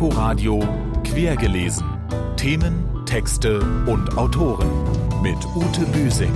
Inforadio Quergelesen. Themen, Texte und Autoren mit Ute Büsing.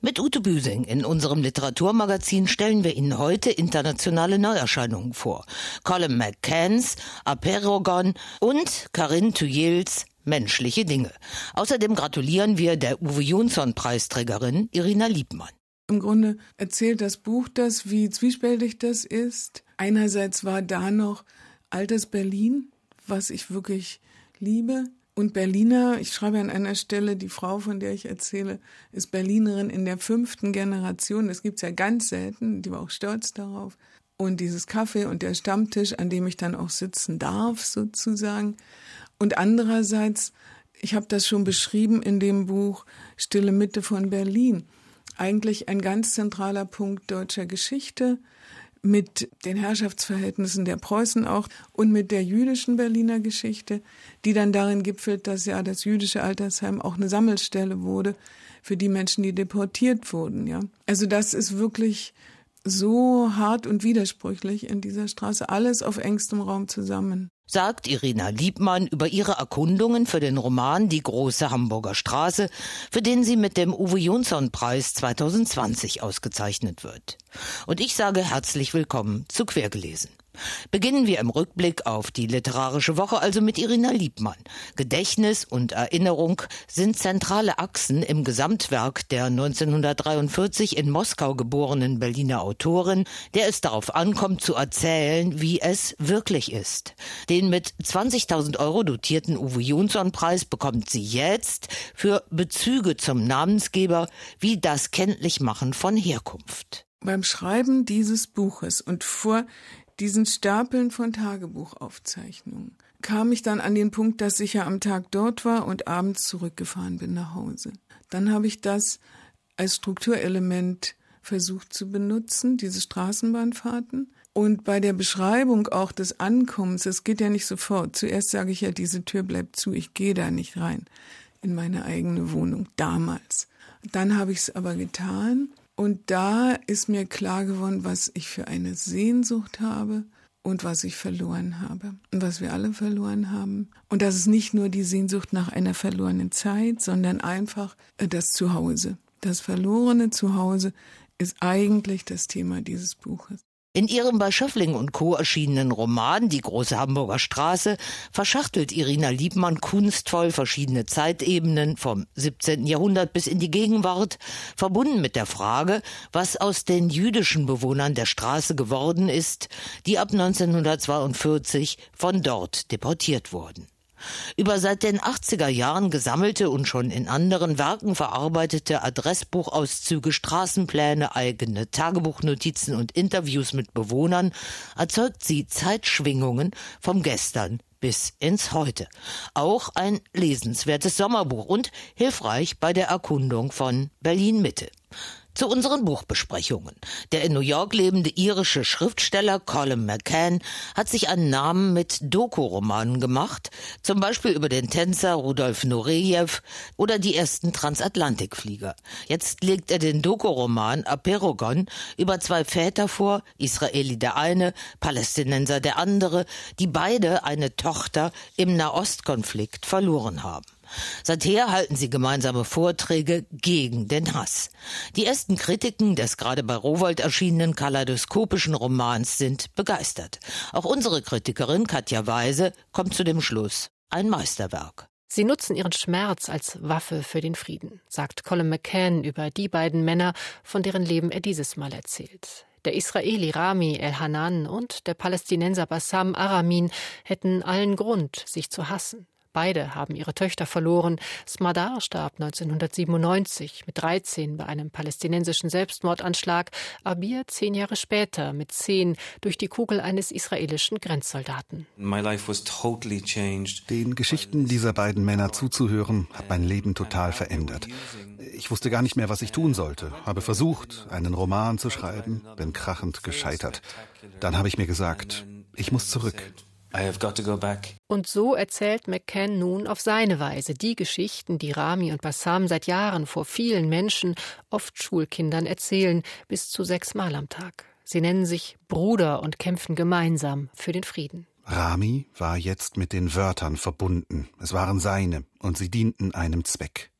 Mit Ute Büsing in unserem Literaturmagazin stellen wir Ihnen heute internationale Neuerscheinungen vor. Colin McCanns Aperogon und Karin Thuyels Menschliche Dinge. Außerdem gratulieren wir der Uwe Jonsson Preisträgerin Irina Liebmann. Im Grunde erzählt das Buch das, wie zwiespältig das ist. Einerseits war da noch altes Berlin, was ich wirklich liebe. Und Berliner, ich schreibe an einer Stelle, die Frau, von der ich erzähle, ist Berlinerin in der fünften Generation. Das gibt's ja ganz selten. Die war auch stolz darauf. Und dieses Kaffee und der Stammtisch, an dem ich dann auch sitzen darf, sozusagen. Und andererseits, ich habe das schon beschrieben in dem Buch Stille Mitte von Berlin eigentlich ein ganz zentraler Punkt deutscher Geschichte mit den Herrschaftsverhältnissen der Preußen auch und mit der jüdischen Berliner Geschichte, die dann darin gipfelt, dass ja das jüdische Altersheim auch eine Sammelstelle wurde für die Menschen, die deportiert wurden, ja. Also das ist wirklich so hart und widersprüchlich in dieser Straße, alles auf engstem Raum zusammen sagt Irina Liebmann über ihre Erkundungen für den Roman Die große Hamburger Straße, für den sie mit dem Uwe Jonsson Preis 2020 ausgezeichnet wird. Und ich sage herzlich willkommen zu Quergelesen. Beginnen wir im Rückblick auf die literarische Woche also mit Irina Liebmann. Gedächtnis und Erinnerung sind zentrale Achsen im Gesamtwerk der 1943 in Moskau geborenen Berliner Autorin, der es darauf ankommt zu erzählen, wie es wirklich ist. Den mit 20.000 Euro dotierten Uwe Jonsson-Preis bekommt sie jetzt für Bezüge zum Namensgeber wie das Kenntlichmachen von Herkunft. Beim Schreiben dieses Buches und vor diesen Stapeln von Tagebuchaufzeichnungen kam ich dann an den Punkt, dass ich ja am Tag dort war und abends zurückgefahren bin nach Hause. Dann habe ich das als Strukturelement versucht zu benutzen, diese Straßenbahnfahrten. Und bei der Beschreibung auch des Ankommens, es geht ja nicht sofort. Zuerst sage ich ja, diese Tür bleibt zu, ich gehe da nicht rein in meine eigene Wohnung damals. Dann habe ich es aber getan und da ist mir klar geworden, was ich für eine Sehnsucht habe und was ich verloren habe und was wir alle verloren haben. Und das ist nicht nur die Sehnsucht nach einer verlorenen Zeit, sondern einfach äh, das Zuhause. Das verlorene Zuhause ist eigentlich das Thema dieses Buches. In ihrem bei Schöffling und Co. erschienenen Roman Die große Hamburger Straße verschachtelt Irina Liebmann kunstvoll verschiedene Zeitebenen vom 17. Jahrhundert bis in die Gegenwart, verbunden mit der Frage, was aus den jüdischen Bewohnern der Straße geworden ist, die ab 1942 von dort deportiert wurden. Über seit den 80er Jahren gesammelte und schon in anderen Werken verarbeitete Adressbuchauszüge, Straßenpläne, eigene Tagebuchnotizen und Interviews mit Bewohnern erzeugt sie Zeitschwingungen vom Gestern bis ins Heute. Auch ein lesenswertes Sommerbuch und hilfreich bei der Erkundung von Berlin Mitte. Zu unseren Buchbesprechungen. Der in New York lebende irische Schriftsteller Colin McCann hat sich einen Namen mit Doku-Romanen gemacht, zum Beispiel über den Tänzer Rudolf Nureyev oder die ersten Transatlantikflieger. Jetzt legt er den Doku-Roman Aperogon über zwei Väter vor, Israeli der eine, Palästinenser der andere, die beide eine Tochter im Nahostkonflikt verloren haben. Seither halten sie gemeinsame Vorträge gegen den Hass. Die ersten Kritiken des gerade bei Rowold erschienenen kaleidoskopischen Romans sind begeistert. Auch unsere Kritikerin Katja Weise kommt zu dem Schluss. Ein Meisterwerk. Sie nutzen ihren Schmerz als Waffe für den Frieden, sagt Colin McCann über die beiden Männer, von deren Leben er dieses Mal erzählt. Der Israeli Rami El-Hanan und der Palästinenser Bassam Aramin hätten allen Grund, sich zu hassen. Beide haben ihre Töchter verloren. Smadar starb 1997 mit 13 bei einem palästinensischen Selbstmordanschlag, Abir zehn Jahre später mit zehn durch die Kugel eines israelischen Grenzsoldaten. Den Geschichten dieser beiden Männer zuzuhören, hat mein Leben total verändert. Ich wusste gar nicht mehr, was ich tun sollte, habe versucht, einen Roman zu schreiben, bin krachend gescheitert. Dann habe ich mir gesagt, ich muss zurück. Und so erzählt McCann nun auf seine Weise die Geschichten, die Rami und Bassam seit Jahren vor vielen Menschen, oft Schulkindern, erzählen, bis zu sechsmal am Tag. Sie nennen sich Bruder und kämpfen gemeinsam für den Frieden. Rami war jetzt mit den Wörtern verbunden. Es waren seine, und sie dienten einem Zweck.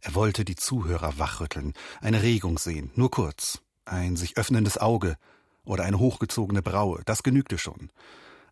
Er wollte die Zuhörer wachrütteln, eine Regung sehen, nur kurz, ein sich öffnendes Auge oder eine hochgezogene Braue, das genügte schon.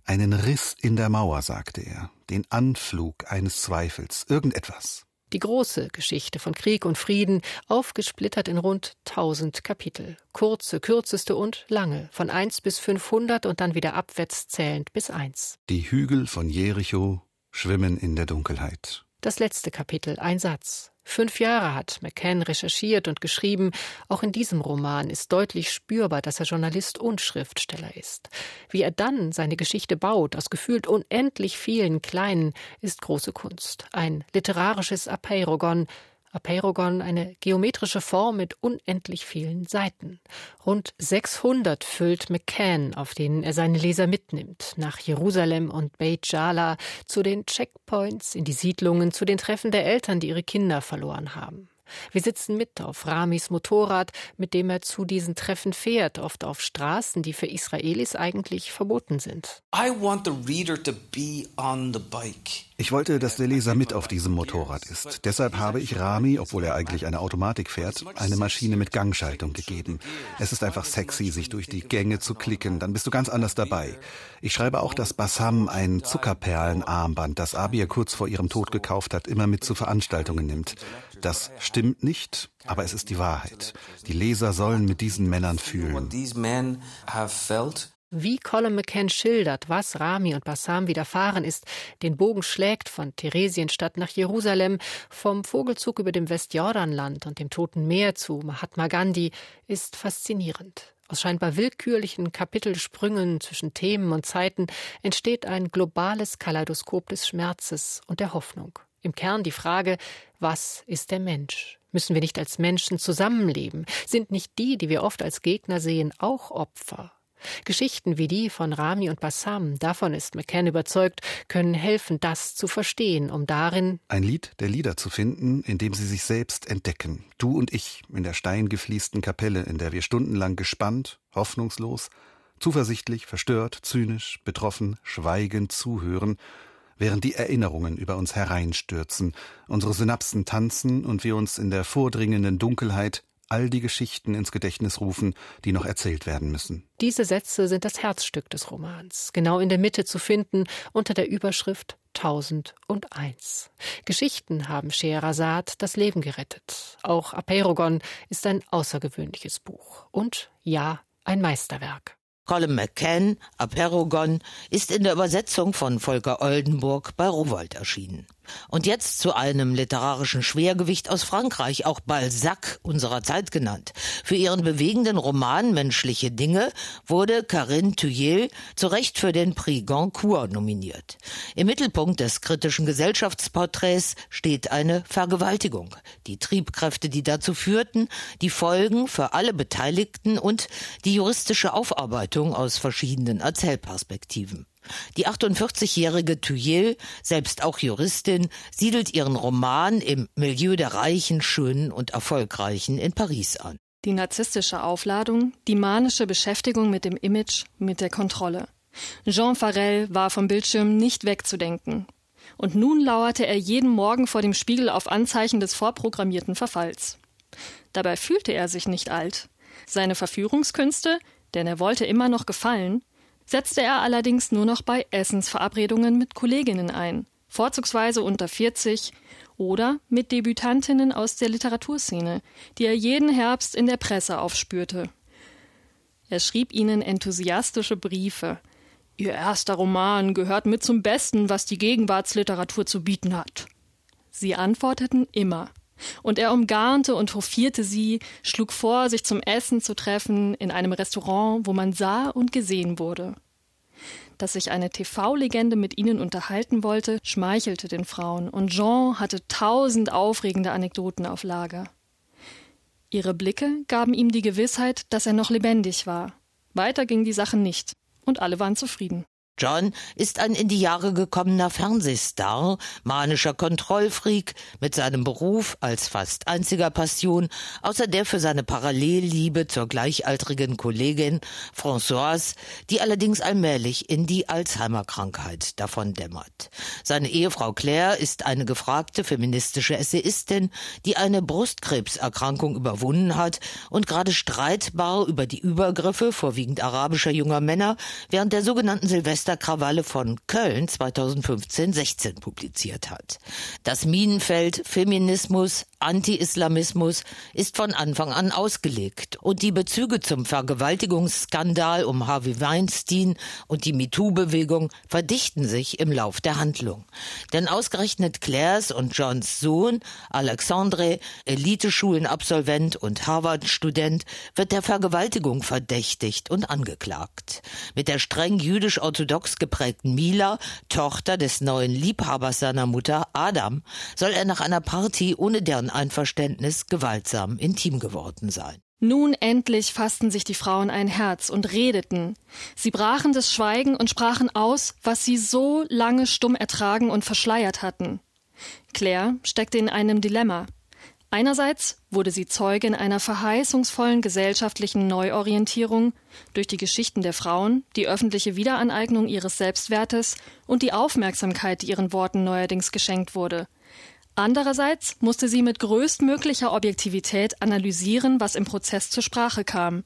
Einen Riss in der Mauer, sagte er, den Anflug eines Zweifels, irgendetwas. Die große Geschichte von Krieg und Frieden, aufgesplittert in rund tausend Kapitel. Kurze, kürzeste und lange, von eins bis fünfhundert und dann wieder abwärts zählend bis eins. Die Hügel von Jericho schwimmen in der Dunkelheit. Das letzte Kapitel, ein Satz. Fünf Jahre hat McCann recherchiert und geschrieben. Auch in diesem Roman ist deutlich spürbar, dass er Journalist und Schriftsteller ist. Wie er dann seine Geschichte baut, aus gefühlt unendlich vielen kleinen, ist große Kunst. Ein literarisches Apeirogon, Apeirogon eine geometrische Form mit unendlich vielen Seiten. Rund 600 füllt McCann, auf denen er seine Leser mitnimmt, nach Jerusalem und Beit Jala, zu den Checkpoints, in die Siedlungen, zu den Treffen der Eltern, die ihre Kinder verloren haben. Wir sitzen mit auf Ramis Motorrad, mit dem er zu diesen Treffen fährt, oft auf Straßen, die für Israelis eigentlich verboten sind. Ich wollte, dass der Leser mit auf diesem Motorrad ist. Deshalb habe ich Rami, obwohl er eigentlich eine Automatik fährt, eine Maschine mit Gangschaltung gegeben. Es ist einfach sexy, sich durch die Gänge zu klicken, dann bist du ganz anders dabei. Ich schreibe auch, dass Bassam ein Zuckerperlenarmband, das Abir kurz vor ihrem Tod gekauft hat, immer mit zu Veranstaltungen nimmt. Das stimmt nicht, aber es ist die Wahrheit. Die Leser sollen mit diesen Männern fühlen. Wie Colin McCann schildert, was Rami und Bassam widerfahren ist, den Bogen schlägt von Theresienstadt nach Jerusalem, vom Vogelzug über dem Westjordanland und dem Toten Meer zu Mahatma Gandhi, ist faszinierend. Aus scheinbar willkürlichen Kapitelsprüngen zwischen Themen und Zeiten entsteht ein globales Kaleidoskop des Schmerzes und der Hoffnung. Im Kern die Frage, was ist der Mensch? Müssen wir nicht als Menschen zusammenleben? Sind nicht die, die wir oft als Gegner sehen, auch Opfer? Geschichten wie die von Rami und Bassam, davon ist McCann überzeugt, können helfen, das zu verstehen, um darin ein Lied der Lieder zu finden, in dem sie sich selbst entdecken. Du und ich in der steingefließten Kapelle, in der wir stundenlang gespannt, hoffnungslos, zuversichtlich, verstört, zynisch, betroffen, schweigend zuhören während die Erinnerungen über uns hereinstürzen, unsere Synapsen tanzen und wir uns in der vordringenden Dunkelheit all die Geschichten ins Gedächtnis rufen, die noch erzählt werden müssen. Diese Sätze sind das Herzstück des Romans, genau in der Mitte zu finden, unter der Überschrift Tausend und eins. Geschichten haben Scheherazad das Leben gerettet. Auch Apeirogon ist ein außergewöhnliches Buch. Und ja, ein Meisterwerk. Colin McCann, Aperogon, ist in der Übersetzung von Volker Oldenburg bei Rowold erschienen. Und jetzt zu einem literarischen Schwergewicht aus Frankreich, auch Balzac unserer Zeit genannt. Für ihren bewegenden Roman Menschliche Dinge wurde Karine Thuil zu Recht für den Prix Goncourt nominiert. Im Mittelpunkt des kritischen Gesellschaftsporträts steht eine Vergewaltigung, die Triebkräfte, die dazu führten, die Folgen für alle Beteiligten und die juristische Aufarbeitung aus verschiedenen Erzählperspektiven. Die 48-jährige Thuil, selbst auch Juristin, siedelt ihren Roman im Milieu der Reichen, Schönen und Erfolgreichen in Paris an. Die narzisstische Aufladung, die manische Beschäftigung mit dem Image, mit der Kontrolle. Jean Farel war vom Bildschirm nicht wegzudenken. Und nun lauerte er jeden Morgen vor dem Spiegel auf Anzeichen des vorprogrammierten Verfalls. Dabei fühlte er sich nicht alt. Seine Verführungskünste, denn er wollte immer noch gefallen, setzte er allerdings nur noch bei Essensverabredungen mit Kolleginnen ein, vorzugsweise unter 40 oder mit Debütantinnen aus der Literaturszene, die er jeden Herbst in der Presse aufspürte. Er schrieb ihnen enthusiastische Briefe. Ihr erster Roman gehört mit zum Besten, was die Gegenwartsliteratur zu bieten hat. Sie antworteten immer. Und er umgarnte und hofierte sie, schlug vor, sich zum Essen zu treffen in einem Restaurant, wo man sah und gesehen wurde. Dass sich eine TV-Legende mit ihnen unterhalten wollte, schmeichelte den Frauen, und Jean hatte tausend aufregende Anekdoten auf Lager. Ihre Blicke gaben ihm die Gewissheit, dass er noch lebendig war. Weiter ging die Sache nicht, und alle waren zufrieden. John ist ein in die Jahre gekommener Fernsehstar, manischer Kontrollfreak mit seinem Beruf als fast einziger Passion, außer der für seine Parallelliebe zur gleichaltrigen Kollegin Françoise, die allerdings allmählich in die Alzheimer-Krankheit davon dämmert. Seine Ehefrau Claire ist eine gefragte feministische Essayistin, die eine Brustkrebserkrankung überwunden hat und gerade streitbar über die Übergriffe vorwiegend arabischer junger Männer während der sogenannten Silvester Silvesterkrawalle von Köln 2015-16 publiziert hat. Das Minenfeld Feminismus, Anti-Islamismus ist von Anfang an ausgelegt und die Bezüge zum Vergewaltigungsskandal um Harvey Weinstein und die MeToo-Bewegung verdichten sich im Lauf der Handlung. Denn ausgerechnet Claires und Johns Sohn, Alexandre, Eliteschulenabsolvent und Harvard-Student, wird der Vergewaltigung verdächtigt und angeklagt. Mit der streng jüdisch-orthodoxen orthodox geprägten Mila, Tochter des neuen Liebhabers seiner Mutter, Adam, soll er nach einer Party ohne deren Einverständnis gewaltsam intim geworden sein. Nun endlich fassten sich die Frauen ein Herz und redeten. Sie brachen das Schweigen und sprachen aus, was sie so lange stumm ertragen und verschleiert hatten. Claire steckte in einem Dilemma. Einerseits wurde sie Zeugin einer verheißungsvollen gesellschaftlichen Neuorientierung durch die Geschichten der Frauen, die öffentliche Wiederaneignung ihres Selbstwertes und die Aufmerksamkeit, die ihren Worten neuerdings geschenkt wurde. Andererseits musste sie mit größtmöglicher Objektivität analysieren, was im Prozess zur Sprache kam.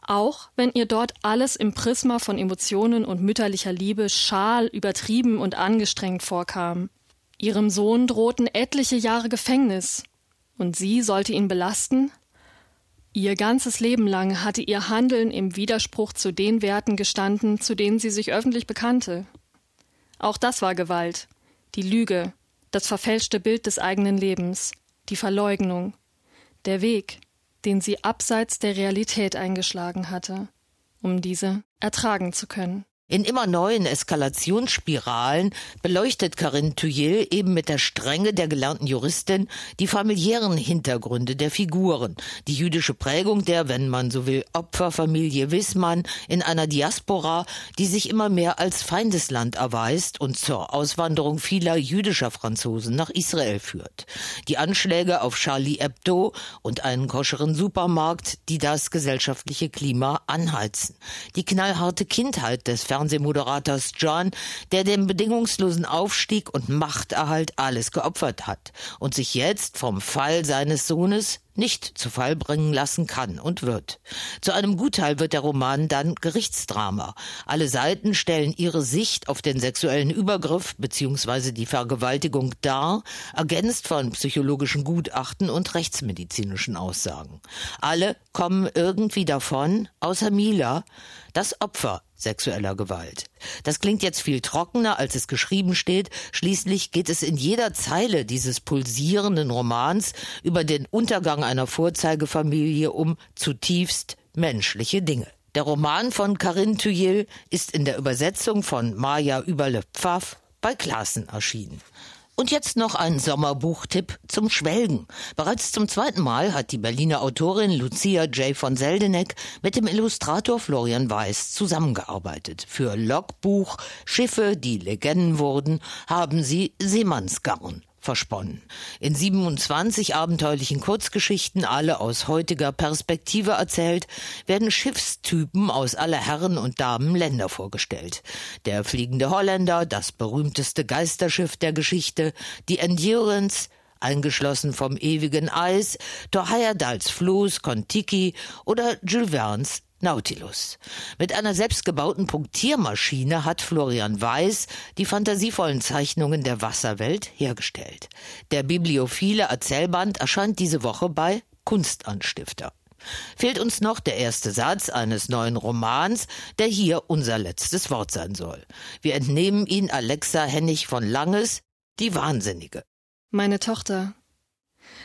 Auch wenn ihr dort alles im Prisma von Emotionen und mütterlicher Liebe schal, übertrieben und angestrengt vorkam. Ihrem Sohn drohten etliche Jahre Gefängnis, und sie sollte ihn belasten? Ihr ganzes Leben lang hatte ihr Handeln im Widerspruch zu den Werten gestanden, zu denen sie sich öffentlich bekannte. Auch das war Gewalt, die Lüge, das verfälschte Bild des eigenen Lebens, die Verleugnung, der Weg, den sie abseits der Realität eingeschlagen hatte, um diese ertragen zu können. In immer neuen Eskalationsspiralen beleuchtet Karin Thuyil eben mit der Strenge der gelernten Juristin die familiären Hintergründe der Figuren, die jüdische Prägung der, wenn man so will, Opferfamilie Wissmann in einer Diaspora, die sich immer mehr als Feindesland erweist und zur Auswanderung vieler jüdischer Franzosen nach Israel führt. Die Anschläge auf Charlie Hebdo und einen koscheren Supermarkt, die das gesellschaftliche Klima anheizen. Die knallharte Kindheit des Fernsehmoderators John, der dem bedingungslosen Aufstieg und Machterhalt alles geopfert hat und sich jetzt vom Fall seines Sohnes nicht zu Fall bringen lassen kann und wird. Zu einem Gutteil wird der Roman dann Gerichtsdrama. Alle Seiten stellen ihre Sicht auf den sexuellen Übergriff bzw. die Vergewaltigung dar, ergänzt von psychologischen Gutachten und rechtsmedizinischen Aussagen. Alle kommen irgendwie davon, außer Mila, das Opfer sexueller Gewalt. Das klingt jetzt viel trockener, als es geschrieben steht. Schließlich geht es in jeder Zeile dieses pulsierenden Romans über den Untergang einer Vorzeigefamilie um zutiefst menschliche Dinge. Der Roman von Karin Thuyil ist in der Übersetzung von Maja Überle-Pfaff bei Klassen erschienen. Und jetzt noch ein Sommerbuchtipp zum Schwelgen. Bereits zum zweiten Mal hat die Berliner Autorin Lucia J. von Seldeneck mit dem Illustrator Florian Weiß zusammengearbeitet. Für Logbuch Schiffe, die Legenden wurden, haben sie Seemannsgarn versponnen. In 27 abenteuerlichen Kurzgeschichten, alle aus heutiger Perspektive erzählt, werden Schiffstypen aus aller Herren und Damen Länder vorgestellt. Der fliegende Holländer, das berühmteste Geisterschiff der Geschichte, die Endurance, eingeschlossen vom ewigen Eis, Thor Heyerdahls Floß Kontiki oder Jules Verne's Nautilus. Mit einer selbstgebauten Punktiermaschine hat Florian Weiß die fantasievollen Zeichnungen der Wasserwelt hergestellt. Der bibliophile Erzählband erscheint diese Woche bei Kunstanstifter. Fehlt uns noch der erste Satz eines neuen Romans, der hier unser letztes Wort sein soll. Wir entnehmen ihn Alexa Hennig von Langes, die Wahnsinnige. Meine Tochter,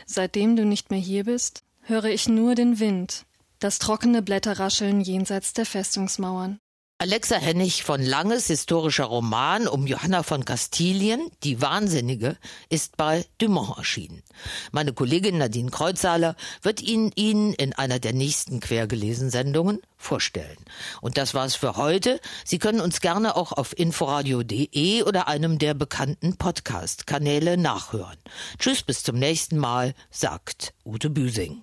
seitdem du nicht mehr hier bist, höre ich nur den Wind, das trockene Blätterrascheln jenseits der Festungsmauern. Alexa Hennig von Langes historischer Roman um Johanna von Kastilien, Die Wahnsinnige, ist bei Dumont erschienen. Meine Kollegin Nadine Kreuzhaler wird ihn Ihnen in einer der nächsten Quergelesen-Sendungen vorstellen. Und das war's für heute. Sie können uns gerne auch auf inforadio.de oder einem der bekannten Podcast-Kanäle nachhören. Tschüss, bis zum nächsten Mal, sagt Ute Büsing.